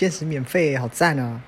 限时免费好赞啊！